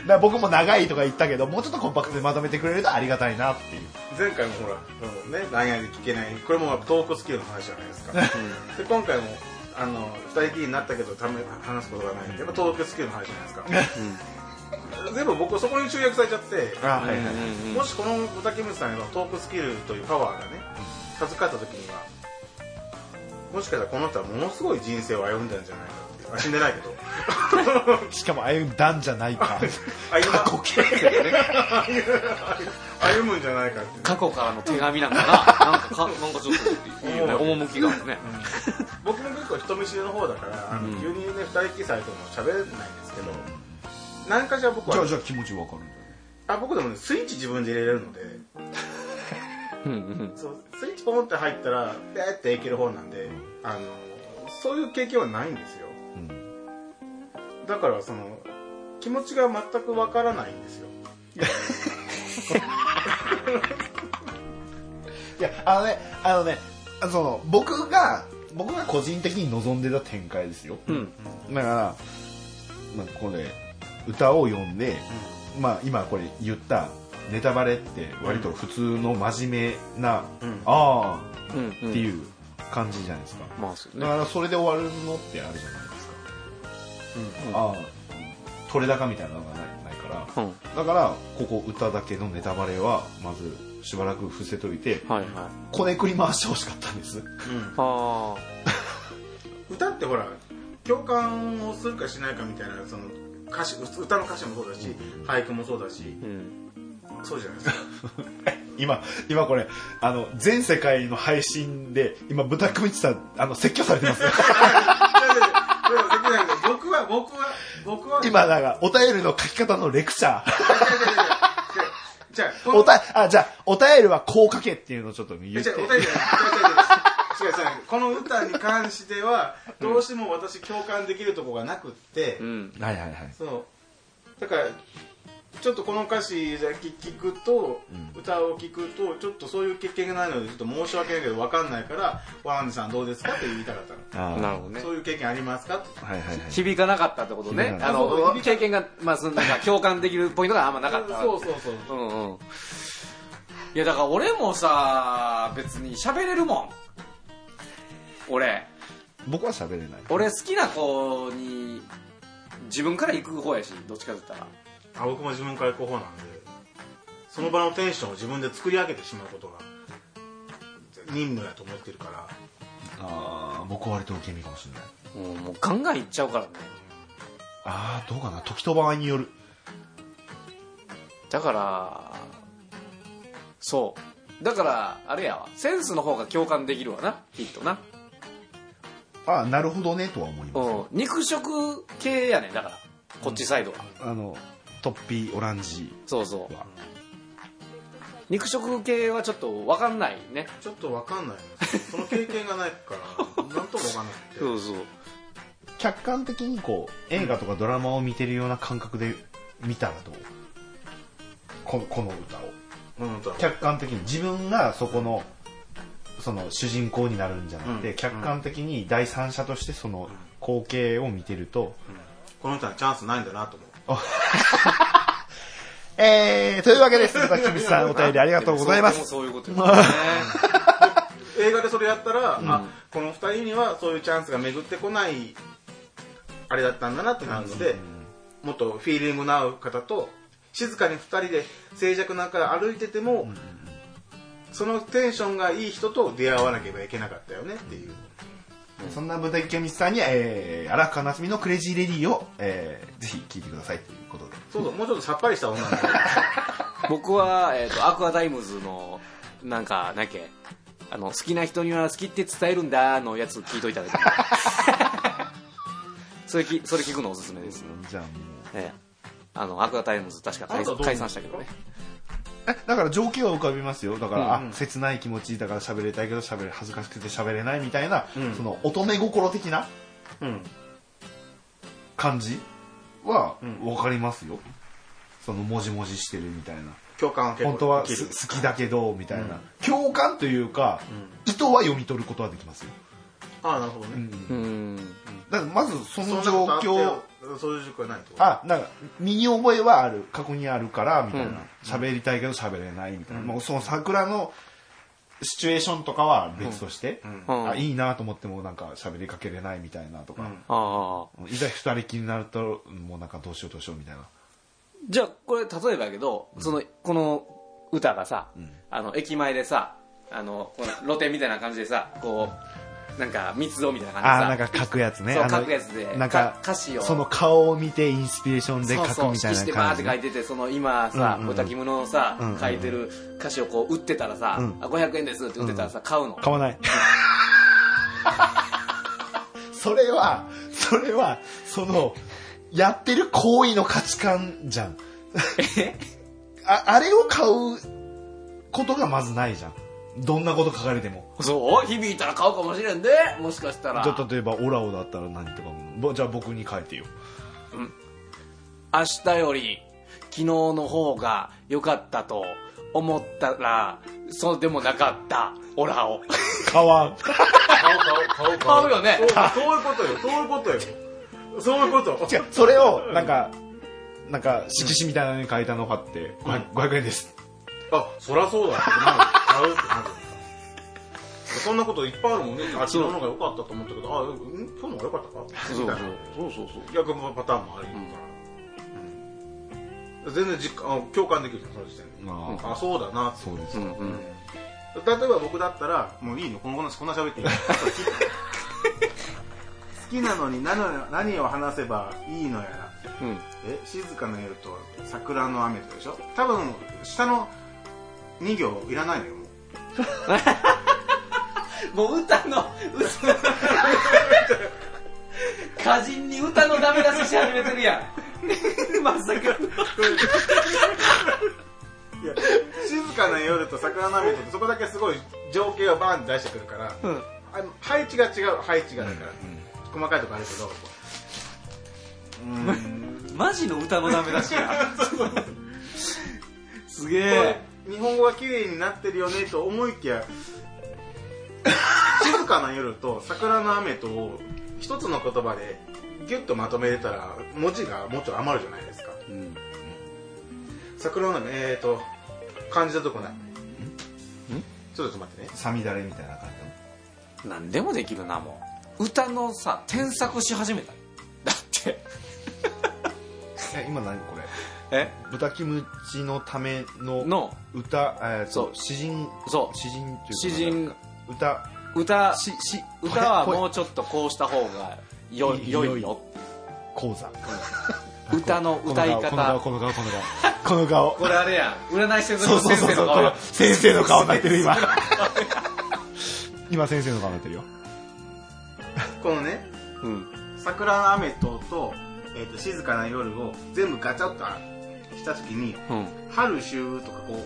だ僕も長いとか言ったけどもうちょっとコンパクトでまとめてくれるとありがたいなっていう。前回もほらね LINE で聞けないこれもトークスキルの話じゃないですか。で今回もあの二人きりになったけどため話すことがない。やっぱトークスキルの話じゃないですか [laughs] [laughs] 全部僕そこに集約されちゃって。もしこの豚キムチさんへのトークスキルというパワーがね授かった時にはもしかしたらこの人はものすごい人生を歩んだんじゃないかって。い死んでないけど。[laughs] しかも歩んだんじゃないか。[laughs] 歩ま過去形歩むんじゃないかって。過去からの手紙なんかな。なんかかなんかちょっといいよね。趣があるね。僕も結構人見知りの方だから、急にね二人きりされても喋れないんですけど、何かしら僕は。じゃあじゃあ気持ちわかるんだよあ僕でもねスイッチ自分で入れれるので。そうスイッチポンって入ったらペーっていける方なんであのそういう経験はないんですよ。うん。だからその気持ちが全くわからないんですよ。いやあのねあのねあその僕が僕が個人的に望んでた展開ですよ、うん。だから、まあ、これ歌を読んで、まあ、今これ言ったネタバレって割と普通の真面目な、うん。あうんあっていう感じじゃないですか、まあだからそれで終わるのってあるじゃないですか、ああ取れ高みたいなのがないないから。うん。だからここ歌だけのネタバレはまずしばらく伏せといてはいはい。こねくり回してほしかったんです。[laughs] あ歌ってほら共感をするかしないかみたいなその歌詞歌の歌詞もそうだし俳句もそうだしそうじゃないですか。今今これあの全世界の配信で今豚くみちさんあの説教されてます。僕は僕は僕は。今なんかお便りの書き方のレクチャー。じゃあおたあじゃあお便りはこう書けっていうのをちょっとて。え違うお便りじゃない違う違う。この歌に関してはどうしても私共感できるとこがなくって、うん。はいはいはい。そう。だからちょっとこの歌詞だけ聞くと、歌を聞くとちょっとそういう経験がないのでちょっと申し訳ないけど分かんないから「ワンジさんどうですか?」って言いたかったの。あー。なるほどね。そういう経験ありますかって。はいはいはい。響かなかったってことね。響かなかあった。の経験がまあそのなんか共感できるポイントがあんまなかったそうそうそう。うんうん。いやだから俺もさ別に喋れるもん俺。僕は喋れない。俺好きな子に自分から行く方やしどっちかって言ったら。あ僕も自分から行く方なんで。その場のテンションを自分で作り上げてしまうことが任務だと思ってるから。ああ僕は割と受け身かもしれない。うんもうガンガン行っちゃうからね。ああどうかな。時と場合による。だからそう。だからあれやわ。センスの方が共感できるわな。きっとなあなるほどねとは思います。うん。肉食系やねんだから。こっちサイドは、あのトッピーオランジ。そうそう。は。肉食系はちょっと分かんないね。ちょっとわかんない。その経験がないから [laughs] なんともわかんなくて。そうそう。客観的にこう映画とかドラマを見てるような感覚で見たらどう？このこの歌を。うんと客観的に。自分がそこのその主人公になるんじゃなくて、うん。客観的に第三者としてその光景を見てると、この人はチャンスないんだなと思う。[laughs] えー、というわけです豚キムさんお便りありがとうございます。そういうことよね。[laughs] 映画でそれやったら、あこの二人にはそういうチャンスが巡ってこないあれだったんだなってなるので、もっとフィーリングの合う方と静かに二人で静寂な中歩いてても、そのテンションがいい人と出会わなければいけなかったよねっていう。そんな豚キムさんに、えー、荒川夏美のクレイジーレディを、えー、ぜひ聴いてくださいということで。そうそうもうちょっとさっぱりした女の子僕は、えー、とアクアタイムズのなんかなんやっけあの好きな人には好きって伝えるんだのやつ聞いといたら [laughs] それきそれ聞くのおすすめです、じゃあもう。ええ。あのアクアタイムズ確か解散したけどね。えだから情景は浮かびますよ。だから、うんあ切ない気持ちだから喋りたいけど喋れ恥ずかしくて喋れないみたいな、うん。その乙女心的なうん。感じはうん。分かりますよ、そのもじもじしてるみたいな。共感は結構本当は好きだけどみたいな、うん。共感というか、意図は読み取ることはできますよ、ああなるほどね、うん。だからまずその状況そういう状況はないと？あなんか身に覚えはある過去にあるからみたいうん。な喋、りたいけど喋れないみたいな、もうその桜のシチュエーションとかは別として、うん。うん。あいいなと思ってもなんか喋りかけれないみたいなとか、いざ二人きりになるともうなんかどうしようどうしようみたいな。じゃあこれ例えばやけど、そのこの歌がさ、あの駅前でさあのこの露店みたいな感じでさこうなんか密造みたいな感じあーなんか書くやつね。そう書くやつで。なんかか歌詞を。その顔を見てインスピレーションで書そうそうくみたいな色紙でバーって書いててその今さうんうんうん。歌キムのさ、書いてる歌詞をこう売ってたらさ、うん。あ500円ですって売ってたらさ、買うの？買わない。それはそれはそのやってる行為の価値観じゃん。ああれを買うことがまずないじゃんどんなこと書かれても。そう響いたら買うかもしれんで。もしかしたら。じゃあ例えばオラオだったら何とかじゃあ僕に書いてよ。明日より昨日の方が良かったと思ったらそうでもなかったオラを。買わん。買う買う買う買う。よね。そうそういうことよ。そういうことよ。そういうこと。違うそれをなんかなんか色紙みたいなのに書いたのを貼って500 500円ですあそりゃそうだってなる。買うってなるそんなこといっぱいあるもんね。あ昨日の方が良かったと思ったけどあうん今日の方が良かったか？そうみたいなそうそう。そう逆のパターンもあるから、うん全然実感あ共感できるじゃんその時点で、まああそうだなって。そうですうん。うん。例えば僕だったらもういいのこの話こんな喋っていいの。好きなのに何を何を話せばいいのやら。うん。え静かな夜と桜の雨とでしょ？多分下の2行いらないのよもう。[laughs] もう歌の歌 [laughs] 歌人に歌のダメ出しし始めてるやん。[laughs] まさか。いや静かな夜と桜の雨とそこだけすごい情景をバーンって出してくるから、うん。あの配置が違う配置がだから、細かいとこあるけど。うーんマジの歌のダメ出しや。すげえ日本語が綺麗になってるよねと思いきや [laughs] 静かな夜と桜の雨とを一つの言葉でギュッとまとめれたら文字がもうちょっと余るじゃないですか、桜の雨えーと感じたとこない。ちょっと待ってね。さみだれみたいな感じの何でもできるなもう。歌のさ添削し始めた。だって。[laughs] え今何これ？え？豚キムチのためのの。歌、えー、そう。と詩人そう。詩人っていうか詩人。歌。歌しし歌はほもうちょっとこうした方がよいい良いよ。講座。歌の歌いこの顔方この顔この顔。この顔。これあれやん。占いしてるそうそう先生の顔や先生の顔になってる今。[laughs] 今先生の顔になってるよ。このねうん。桜の雨とと,、えーと静かな夜を全部ガチャッとした時にうん。春秋とかこ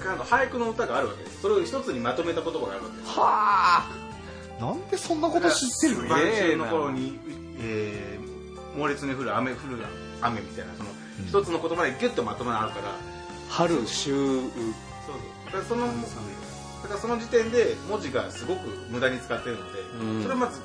うなんか俳句の歌があるわけです。それを一つにまとめた言葉があるわけです。はあ。なんでそんなこと知ってるの？晩秋の頃に、えー猛烈に降る雨降る雨みたいなその一つの言葉でギュッとまとめあるから。春秋。そうそう。だからそのだからその時点で文字がすごく無駄に使ってるので、うん。それをまず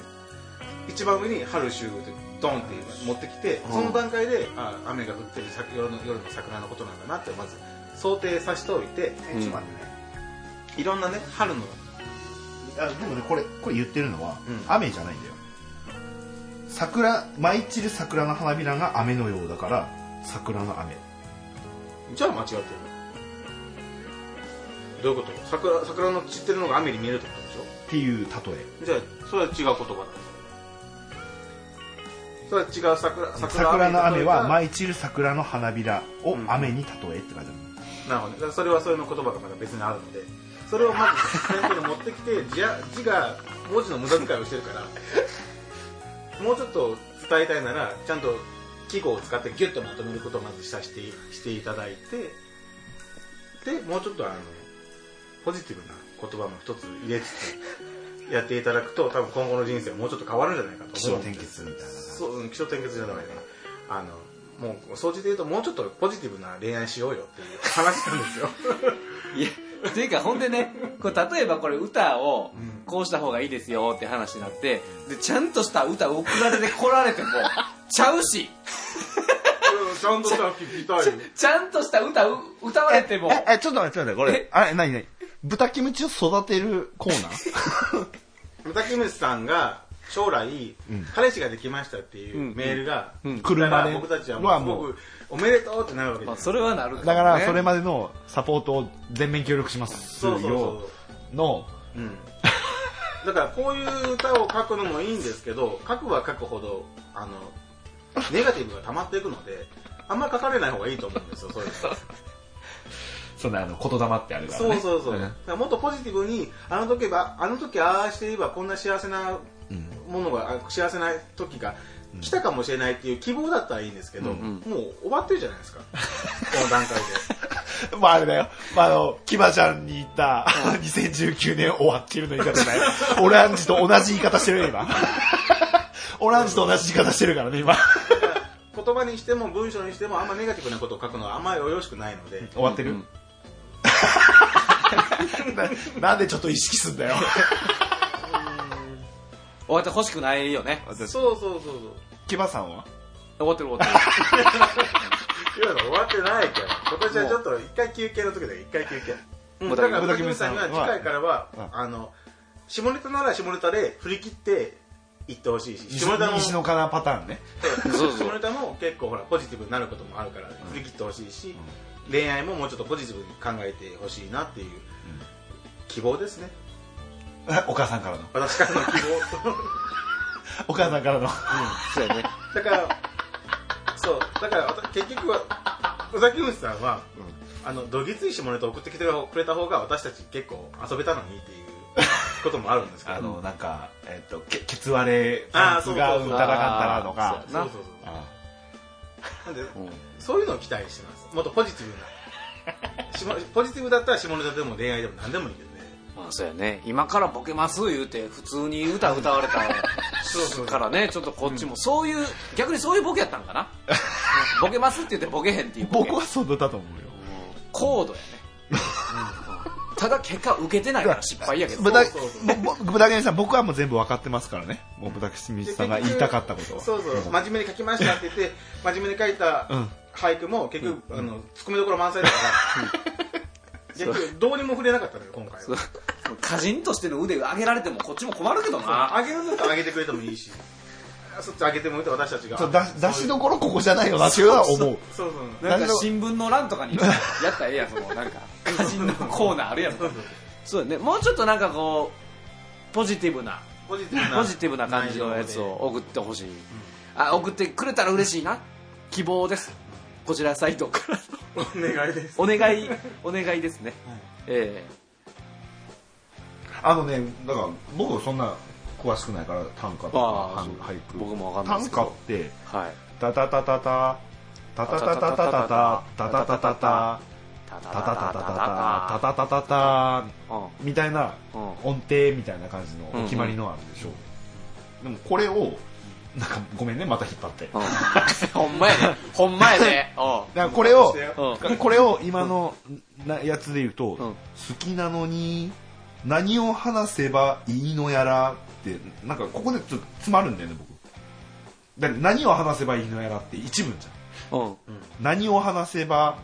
一番上に春秋ってドンって持ってきて、その段階であ雨が降ってる桜夜の夜の桜のことなんだなってまず想定させておいて、えちょっと待ってねいろんなね春の。あでもねこれこれ言ってるのは、うん。雨じゃないんだよ。桜舞い散る桜の花びらが雨のようだから桜の雨。じゃあ間違ってるどういうこと？桜桜の散ってるのが雨に見えるってことでしょ？っていう例じゃあそれは違う言葉だそれは違う桜え桜の雨はま舞い散る桜の花びらをうん。雨に例えって書いてある、なるほどね。それはそれの言葉がまだ別にあるので。それをまず先生に持ってきて字や字が文字の無駄遣いをしてるから [laughs] もうちょっと伝えたいならちゃんと記号を使ってギュッとまとめることをまずしたしてしていただいてでもうちょっとあのポジティブな言葉も一つ入れつつやっていただくと多分今後の人生はもうちょっと変わるんじゃないかと思うそううん気象転結じゃないかな。あのもう総じて言うともうちょっとポジティブな恋愛しようよっていう話なんですよ。[laughs] いやっていうかほんでねこれ例えばこれ歌をうんこうした方がいいですよって話になってでちゃんとした歌を送られてこられてもちゃうし。ちゃんとさ聞きたいよ。ちゃんとした歌う歌われても。ええちょっと待ってちょっと待ってこれあれ何何？豚キムチを育てるコーナー？[laughs] 豚キムチさんが将来、ん。彼氏ができましたっていううん。メールがうん。来たら車で。僕たちははもう。おめでとうってなるわけですまあそれはなるかだからねそれまでのサポートを全面協力しますそうそうのう、うん、だからこういう歌を書くのもいいんですけど書くは書くほどあのネガティブが溜まっていくのであんまり書かれない方がいいと思うんですよそういうの。[laughs] そんなあの言霊ってあるからそねうそうそう、ん。だからもっとポジティブにあの時はあの時ああしていればこんな幸せなうんものがあ幸せな時が来たかもしれないっていう希望だったらいいんですけど、うんもう終わってるじゃないですか [laughs] この段階でまああれだよ。まああの、キバちゃんに言った2019年終わってるの言い方だよ。[laughs] オランジと同じ言い方してるよ、今。[laughs] オランジと同じ言い方してるからね、今。言葉にしても文章にしてもあんまネガティブなことを書くのはあんまりよろしくないので、終わってる、うんななんでちょっと意識すんだよ。終わってほしくないよね。そうそうそうそう。キバさんは？終わってる終わってる。いや終わってないから今年はちょっと一回休憩の時だよ一回休憩。うん。豚キムだから豚キムチさんには次回からはうん。あの下ネタなら下ネタで振り切っていってほしいし下ネタも西野カナパターンね。そうそう。下ネタも結構ほらポジティブになることもあるから振り切ってほしいし、恋愛ももうちょっとポジティブに考えてほしいなっていう希望ですね [laughs] お母さんからの。私からの希望 [laughs] お母さんからの。そうやね。だからそうだから結局は宇崎虫さんは、あのどぎつい下ネタを送ってきてくれた方が私たち結構遊べたのにっていう [laughs] こともあるんですけど。あの、なんか、えっと、けケツ割れパンツがうんたらかんたらとかあ。そうそう。そうあなんでうん。そういうのを期待してます。もっとポジティブな。下ポジティブだったら下ネタでも恋愛でも何でもいいけど。ねまあそうやね。今からボケます言うて普通に歌歌われた [laughs] そうそうからねちょっとこっちもそういう逆にそういうボケやったんかな？[laughs] ボケますって言ってボケへんっていうボケ。僕はそうだったと思うよ。高度やね。ただ結果受けてないから失敗やけど。豚そうそうそう。ぼぼ豚毛さん僕はもう全部分かってますからね。もう豚毛さんが言いたかったことは。そうそう。真面目に書きましたって言って真面目に書いたうん。俳句も結局、あのツッコミどころ満載だから結どうにも触れなかったのよ今回は。歌人としての腕上げられてもこっちも困るけどな。上げるんだったら上げてくれてもいいし。そっち上げてもいいと私たちが。出しどころここじゃないよなっていう。のは思う。そうそうなんか新聞の欄とかにやったらええやんそのなんか歌人のコーナーあるやん。そうね。もうちょっとなんかこうポジティブなポジティブな感じのやつを送ってほしい、あ送ってくれたら嬉しいな。希望です。こちらサイトから。お願いです。お願いお願いですね、はい、ええ。ー、あのねだから僕そんな詳しくないから短歌とか俳句。僕もわかんない短歌って「タタタタタタタタタタタタタタタタ」タタタタタタタタタタみたいな音程みたいな感じの決まりのあるでしょ。うでもこれをなんかごめんねまた引っ張って。だか [laughs] ほんまやでほんまや [laughs] でおらこれをうん。これを今のなやつで言うと、ん。好きなのに何を話せばいいのやらってなんかここでちょっと詰まるんだよね僕。だ何を話せばいいのやらって一文じゃん。うん。何を話せば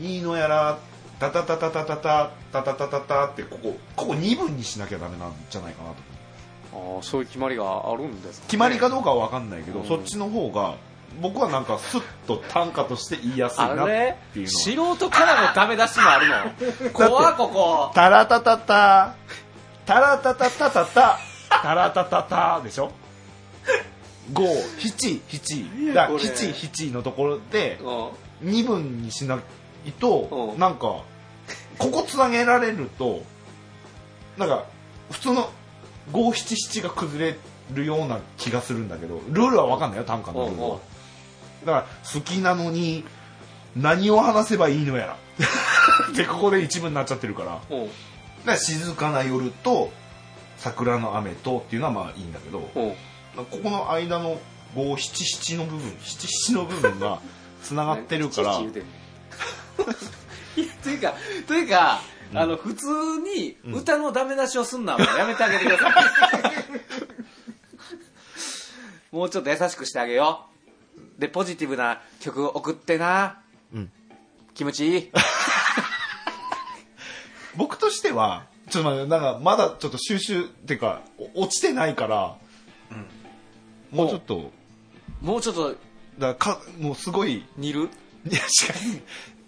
いいのやらタタタタタタタタタタタタってここここ2分にしなきゃダメなんじゃないかなとああそういう決まりがあるんですか？ね決まりかどうかは分かんないけど、うん。そっちの方が僕はなんかスッと単価として言いやすいなっていうの素人からのダメ出しもあるの。[laughs] 怖っここ。タラタタタ。タラタタタタタタラタタタでしょ？5、7、7だこれ。7、7のところでうん。2分にしないとうん。なんかここつなげられるとなんか普通の577が崩れるような気がするんだけどルールは分かんないよ短歌のルールうんうんはだから好きなのに何を話せばいいのやら。[laughs] でここで一文になっちゃってるから。だかうんら静かな夜と桜の雨とっていうのはまあいいんだけどう。んここの間の577の部分77の部分がつながってるから。と [laughs] いうかというか、あの普通に歌のダメ出しをすんのはもうやめてあげてください、[laughs] もうちょっと優しくしてあげよう。でポジティブな曲を送ってな、うん。気持ちいい？[laughs] 僕としてはちょっと待ってなんかまだちょっと収集っていうかお落ちてないから、もうちょっともうちょっとだからかもうすごい煮る？いやしかに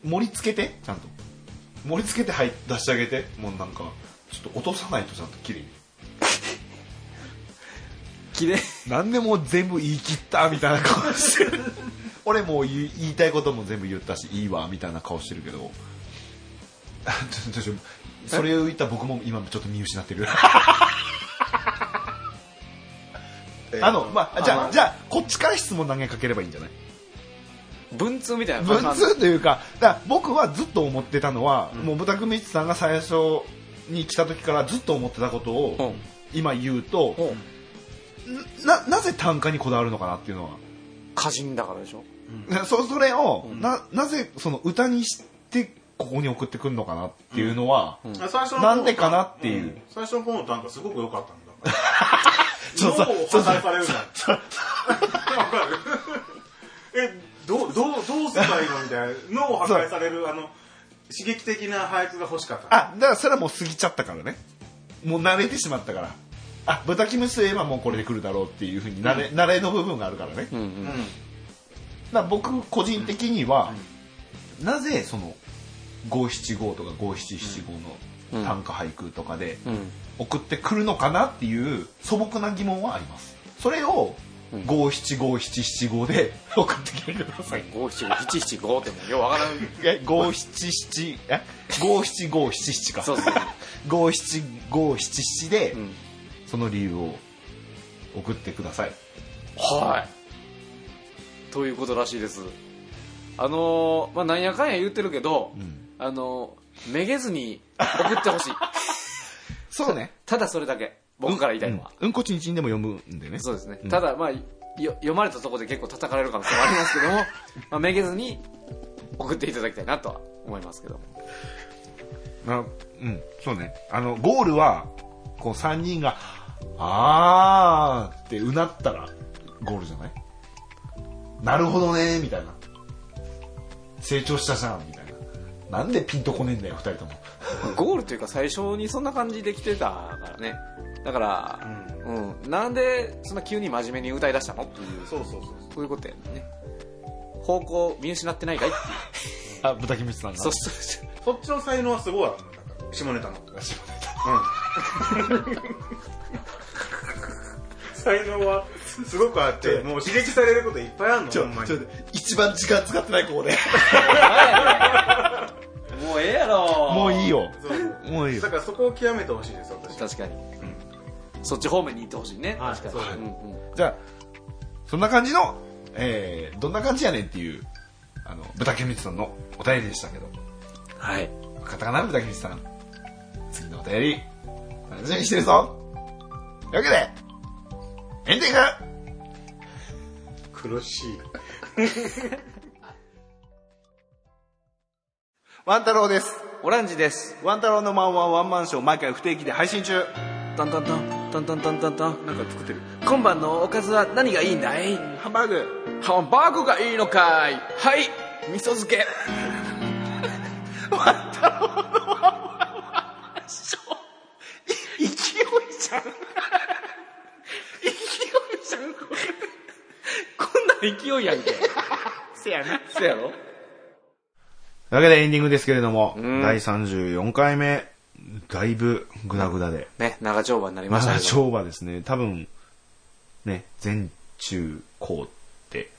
盛り付けてちゃんと盛り付けてはい出してあげて。もうなんかちょっと落とさないとちゃんと綺麗に。きれい何でもう全部言い切ったみたいな顔してる。俺もう言いたいことも全部言ったしいいわみたいな顔してるけど。それを言った僕も今ちょっと見失ってる。[laughs] あのまあじゃあじゃあこっちから質問投げかければいいんじゃない？文通みたいな文通というかだから僕はずっと思ってたのは、もう豚くみちさんが最初に来た時からずっと思ってたことをう。ん今言うと、う。んななぜ単価にこだわるのかなっていうのは。歌人だからでしょ。そそれを、ななぜその歌にしてここに送ってくるのかなっていうのは、最初の方なんでかなっていう。うん。最初の方の短歌すごく良かったんだ。[laughs] そう脳を破壊されるじゃん。[laughs] わかる。[laughs] えどうどうどうすればいいのみたいな脳を破壊されるあの刺激的な俳句が欲しかった。あだからそれはもう過ぎちゃったからね。もう慣れてしまったから。あ豚キムスといえばもうこれで来るだろうっていうふうに慣れ,、慣れの部分があるからね、うんううん。んだから僕個人的には、なぜその575とか5775の短歌俳句とかでうん。送ってくるのかなっていう素朴な疑問はあります。それをうん。5757775で送ってきてください。五七五七七五ってもうようわからん。え577え？57577か。そうそう。57577でうん。その理由を送ってください。はい。ということらしいです。あのーまあなんやかんや言ってるけど、ん。あのーめげずに送ってほしい。[laughs] そうね。ただそれだけ僕から言いたいのは、うん。うん。こちんちんでも読むんでね。そうですね、うん。ただまあよ読まれたところで結構叩かれる可能性もありますけども、[laughs] まあ、めげずに送っていただきたいなとは思いますけどあうんそうね。あのゴールはこう3人が「あー」ってうなったらゴールじゃない？なるほどねみたいな。成長したじゃんみたいな。なんでピンとこねえんだよ2人とも。ゴールというか最初にそんな感じで来てたからねだから、うん。なんでそんな急に真面目に歌い出したの？っていうそうそうそう。そういうことやね。方向見失ってないかい？っていうあ豚キムチさんが。そうそっちの才能はすごいあったの？下ネタの才能はすごくあってもう刺激されることいっぱいあるのちょちょ一一番時間使ってないここでもうええやろ。もういいよ。もういいよ。だからそこを極めてほしいです私確かに、そっち方面に行ってほしいね、はい確かに、そううんうん。じゃあそんな感じの、えー、どんな感じやねんっていうあの豚キムチさんのお便りでしたけど。はい。カタカナ豚キムチさん。次のお便り。楽しみにしてるぞ。というわけでエンディング。苦しい。[laughs] ワン太郎です。オランジです。ワン太郎のマンワンワンマンショー毎回不定期で配信中。トントントントントントントントン。なんか作ってる。今晩のおかずは何がいいんだい？ハンバーグ。ハンバーグがいいのかい？はい。味噌漬け。勢いじゃん。こんなん勢いやんけ。せやねそやろ。というわけでエンディングですけれども、ん。第34回目だいぶグダグダで。ね長丁場になりました長けど。丁場ですね。多分ね前中後って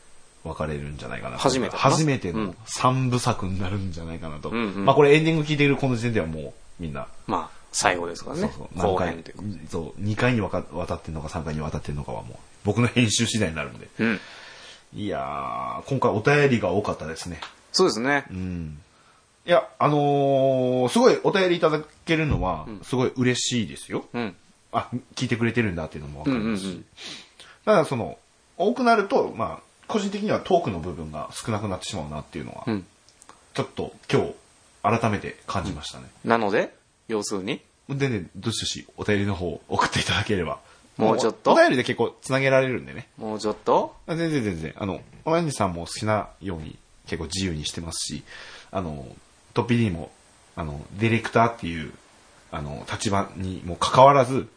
分かれるんじゃないかな初めてかな。初めてのうん。3部作になるんじゃないかなと、んうん。まあこれエンディング聞いているこの時点ではもうみんな。まあ最後ですからね。そうそう。後編というか。そう2回にわか渡ってんのか3回に渡ってんのかはもう僕の編集次第になるんで。うん。いやー今回お便りが多かったですね。そうですね。うんいやあのーすごいお便りいただけるのはすごい嬉しいですよ、うん。あ聞いてくれてるんだっていうのも分かりますし、うんうんうん。ただその多くなるとまあ個人的にはトークの部分が少なくなってしまうなっていうのは、うん。ちょっと今日改めて感じましたね、なので要するに？でねどしどしお便りの方送っていただければ。もうちょっと？お便りで結構つなげられるんでね。もうちょっと？あ全然全然。あのおやじさんも好きなように結構自由にしてますしあのトッピー D もあのディレクターっていうあの立場にもかかわらず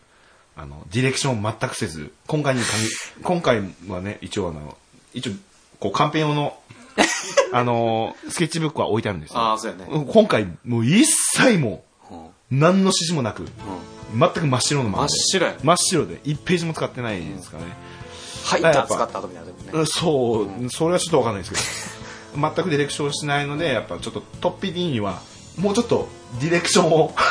あのディレクションを全くせず今回に限 [laughs] 今回はね一応あの一応こうカンペ用の [laughs] あのスケッチブックは置いてあるんですよ。ああそうやね。今回もう一切もうん。何の指示もなく全く真っ白のままで。真っ白や真っ白で1ページも使ってないですかね、ハイター使った後みたいなね。うんそう、それはちょっとわかんないですけど全くディレクションしないのでやっぱちょっとトッピ D にはもうちょっとディレクションを。[laughs]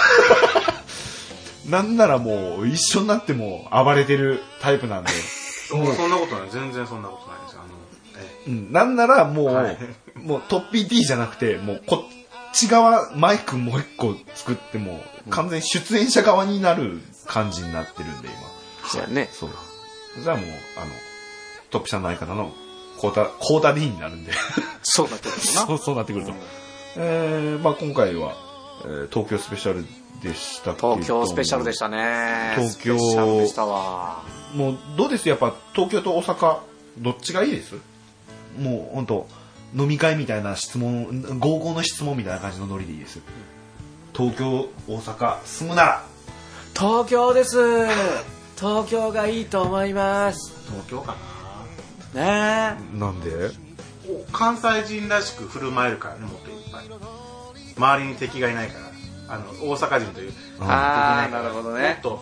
なんならもう一緒になっても暴れてるタイプなんで、[laughs] そんなことない。全然そんなことないですあのえうん、なんならもう、はい。もうトッピ D じゃなくてもうこっち側マイクもう一個作っても完全に出演者側になる感じになってるんで今。そうやね。そう。じゃあもうあのトッピさんの相方のコータコータ D になるんで。そうなってるのそうそうなってくると、えーまあ、今回は、えー東京スペシャルでしたけど。東京スペシャルでしたね。東京スペシャルでしたわ。もうどうです？やっぱ東京と大阪どっちがいいです？もう本当飲み会みたいな質問合コンの質問みたいな感じのノリでいいです。東京大阪住むなら。東京です。東京がいいと思います。東京かね。なんで？関西人らしく振る舞えるからねもっといっぱい。周りに敵がいないから。あの大阪人という。えああなるほどね。もっ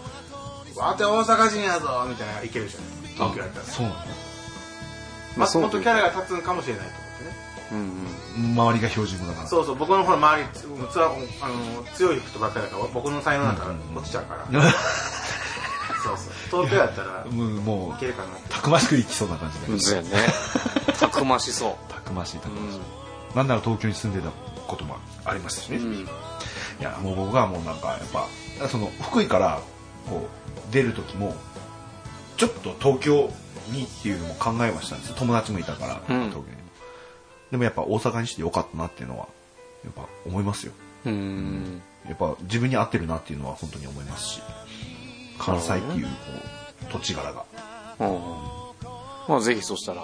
とわて大阪人やぞみたいなのがいけるじゃない東京やったら。そうなの？まあ、そう。もっとキャラが立つんかもしれないと思ってね。うんうん。周りが標準語だから。そうそう僕のほら周りつつらあの強い人ばっかりだから僕の才能だったら落ちちゃうから、そうそう。東京やったらもうもいうけるかなって。たくましく生きそうな感じでそうやね。たくましそたくましいたうくましい、なんなら東京に住んでたこともありましたしね、うん、うん、いやもう僕はもうなんかやっぱその福井からこう出る時もちょっと東京にっていうのも考えましたんですよ。友達もいたから、うん。東京に。でもやっぱ大阪にしてよかったなっていうのはやっぱ思いますよ。うん。やっぱ自分に合ってるなっていうのは本当に思いますし関西っていうこう土地柄が。うんまあぜひそしたら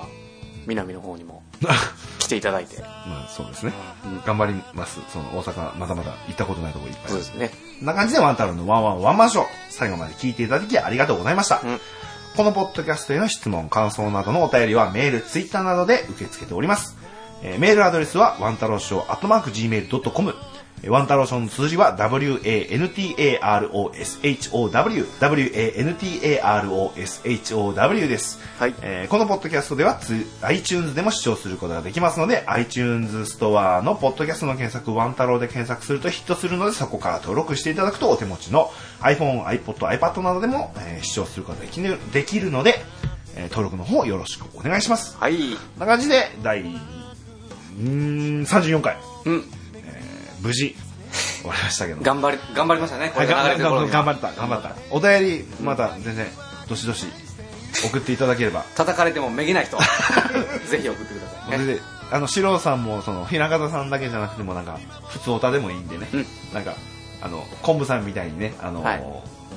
南の方にも [laughs] 来ていただいて。まあそうですね、頑張ります。その大阪まだまだ行ったことないところいっぱい。そうですね。こんな感じでワンタロウのワンワンワンマンショー、最後まで聞いていただきありがとうございました。うん。このポッドキャストへの質問、感想などのお便りはメール、ツイッターなどで受け付けております。えーメールアドレスはワンタロウショーアットマーク Gmail.com ワンタローションの数字は WANTAROSHOW、WANTAROSHOW です。はいえーこのポッドキャストではつ iTunes でも視聴することができますので、iTunes ストアのポッドキャストの検索、ワンタローで検索するとヒットするので、そこから登録していただくとお手持ちの iPhone、iPod、iPad などでも、えー視聴することができるできるので、えー登録の方よろしくお願いします。はい。こんな感じで、第、うーん、34回、うん。無事、終わりましたけど。頑張り、頑張りましたね。こはい、れがが流れてる頃には頑張った、頑張った。お便り、また全然、どしどし送っていただければ。叩かれてもめげない人は [laughs] ぜひ送ってくださいね。で、あの、四郎さんも、その、ひなかたさんだけじゃなくても、なんか、普通おたでもいいんでね。うんなんか、あの、昆布さんみたいにね、あの、はい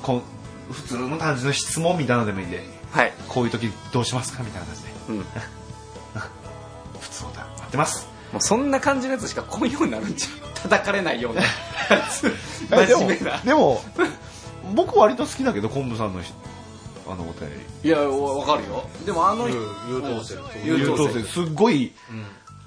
こん普通の感じの質問みたいなのでもいいんで、はい。こういう時どうしますかみたいな感じで、うん。も [laughs] 普通おた待ってます。うそんな感じのやつしか来んようになるんじゃん。叩かれないような [laughs] 真面目な。でも、僕割と好きだけど、昆布さんのひあのお便り。いや、わわかるよ。でもあの人、優等生優等生優すっごい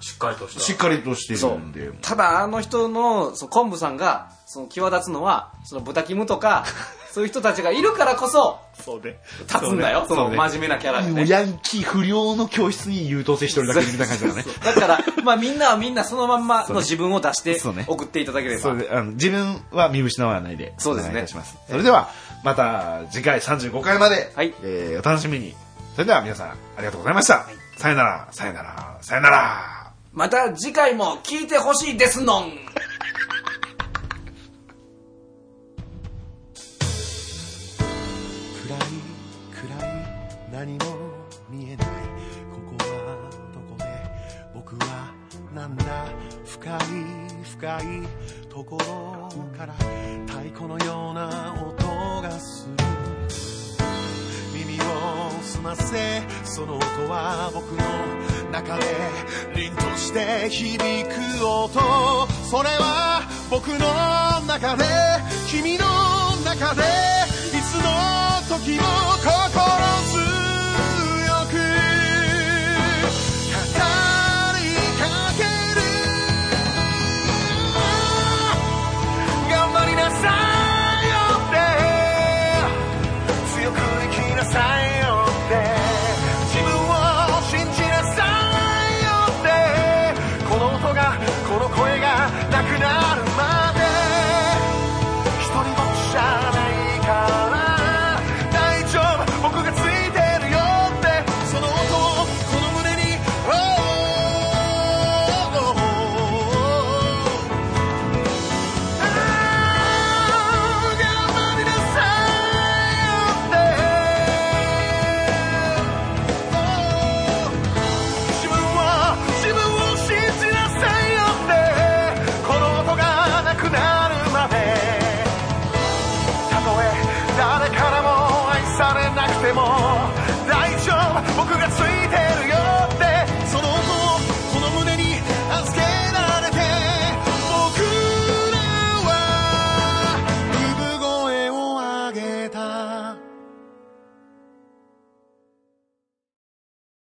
しっかりとした。しっかりとしてるんで。ただあの人のその昆布さんがその際立つのはその豚キムとか [laughs] そういう人たちがいるからこそそうね。立つんだよ。その真面目なキャラがね。もうヤンキー不良の教室に優等生一人だけみたいな感じだからね。だから、まあみんなはみんなそのまんまの自分を出してそうね。送っていただければ。それであの自分は見失わないでそうですね。お願いいたします。それではまた次回35回まで、はい。えーお楽しみに。それでは皆さんありがとうございました、さよならさよならさよならまた次回も聞いてほしいですのん。暗い暗い何も見えないここはどこで僕はなんだ深い深いところから太鼓のような音がするを澄ませその音は僕の中で。凛として響く音。それは僕の中で。君の中で。いつの時も心強